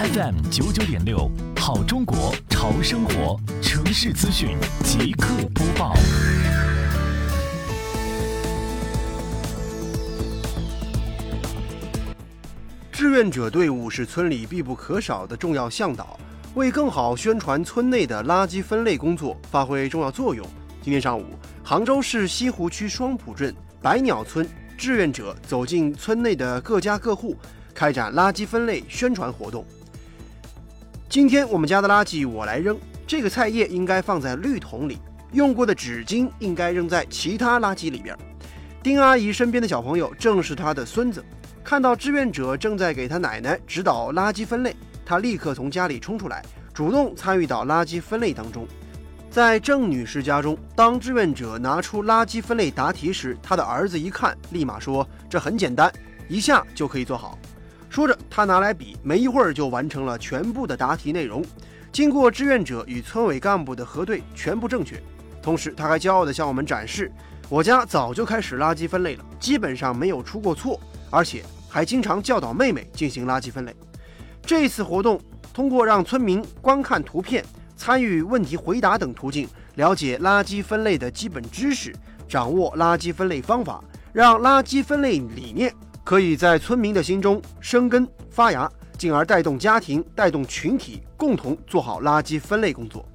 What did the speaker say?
FM 九九点六，好中国潮生活城市资讯即刻播报。志愿者队伍是村里必不可少的重要向导，为更好宣传村内的垃圾分类工作发挥重要作用。今天上午，杭州市西湖区双浦镇百鸟村志愿者走进村内的各家各户，开展垃圾分类宣传活动。今天我们家的垃圾我来扔，这个菜叶应该放在绿桶里，用过的纸巾应该扔在其他垃圾里边。丁阿姨身边的小朋友正是她的孙子，看到志愿者正在给他奶奶指导垃圾分类，他立刻从家里冲出来，主动参与到垃圾分类当中。在郑女士家中，当志愿者拿出垃圾分类答题时，她的儿子一看，立马说：“这很简单，一下就可以做好。”说着，他拿来笔，没一会儿就完成了全部的答题内容。经过志愿者与村委干部的核对，全部正确。同时，他还骄傲地向我们展示：“我家早就开始垃圾分类了，基本上没有出过错，而且还经常教导妹妹进行垃圾分类。”这次活动通过让村民观看图片、参与问题回答等途径，了解垃圾分类的基本知识，掌握垃圾分类方法，让垃圾分类理念。可以在村民的心中生根发芽，进而带动家庭、带动群体，共同做好垃圾分类工作。